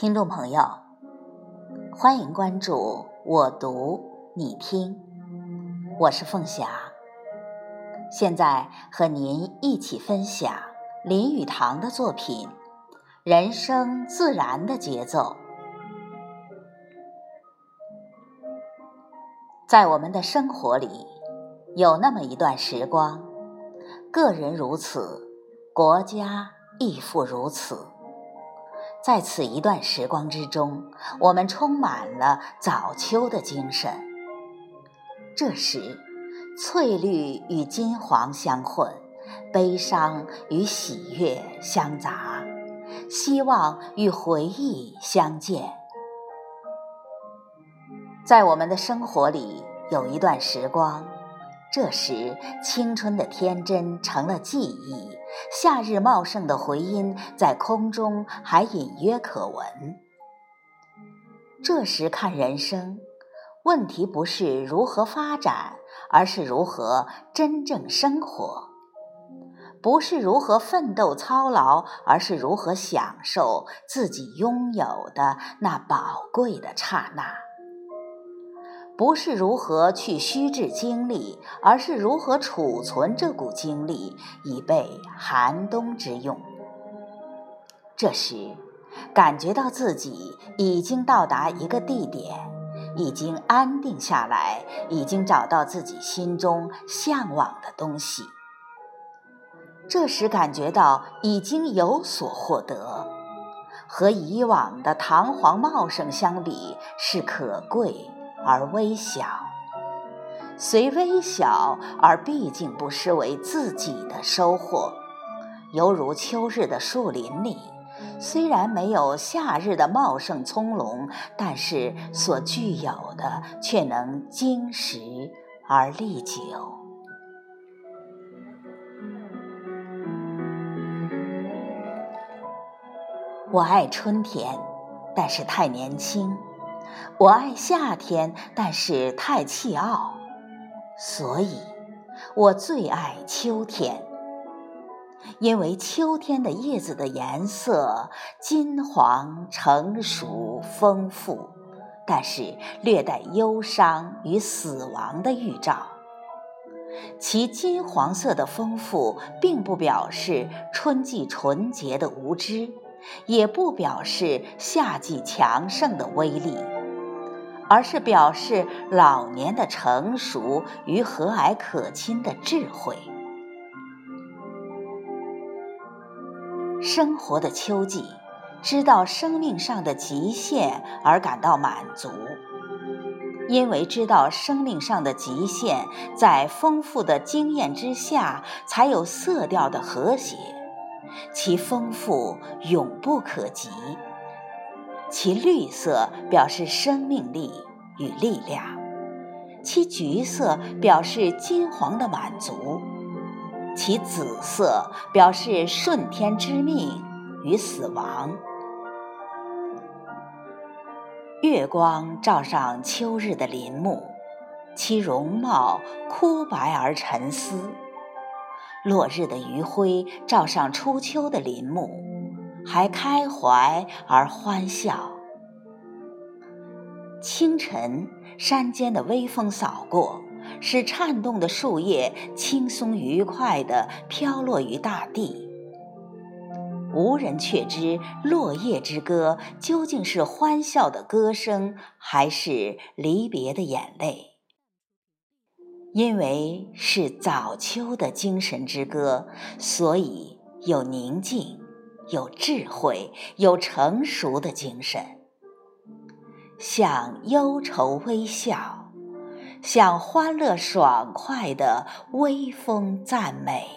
听众朋友，欢迎关注我读你听，我是凤霞，现在和您一起分享林语堂的作品《人生自然的节奏》。在我们的生活里，有那么一段时光，个人如此，国家亦复如此。在此一段时光之中，我们充满了早秋的精神。这时，翠绿与金黄相混，悲伤与喜悦相杂，希望与回忆相见。在我们的生活里，有一段时光。这时，青春的天真成了记忆，夏日茂盛的回音在空中还隐约可闻。这时看人生，问题不是如何发展，而是如何真正生活；不是如何奋斗操劳，而是如何享受自己拥有的那宝贵的刹那。不是如何去虚掷精力，而是如何储存这股精力，以备寒冬之用。这时，感觉到自己已经到达一个地点，已经安定下来，已经找到自己心中向往的东西。这时感觉到已经有所获得，和以往的堂皇茂盛相比，是可贵。而微小，虽微小，而毕竟不失为自己的收获。犹如秋日的树林里，虽然没有夏日的茂盛葱茏，但是所具有的却能经时而历久。我爱春天，但是太年轻。我爱夏天，但是太气傲，所以我最爱秋天。因为秋天的叶子的颜色金黄、成熟、丰富，但是略带忧伤与死亡的预兆。其金黄色的丰富，并不表示春季纯洁的无知，也不表示夏季强盛的威力。而是表示老年的成熟与和蔼可亲的智慧。生活的秋季，知道生命上的极限而感到满足，因为知道生命上的极限，在丰富的经验之下，才有色调的和谐，其丰富永不可及。其绿色表示生命力与力量，其橘色表示金黄的满足，其紫色表示顺天之命与死亡。月光照上秋日的林木，其容貌枯白而沉思；落日的余晖照上初秋的林木。还开怀而欢笑。清晨，山间的微风扫过，使颤动的树叶轻松愉快地飘落于大地。无人却知落叶之歌究竟是欢笑的歌声，还是离别的眼泪。因为是早秋的精神之歌，所以有宁静。有智慧、有成熟的精神，向忧愁微笑，向欢乐爽快的微风赞美。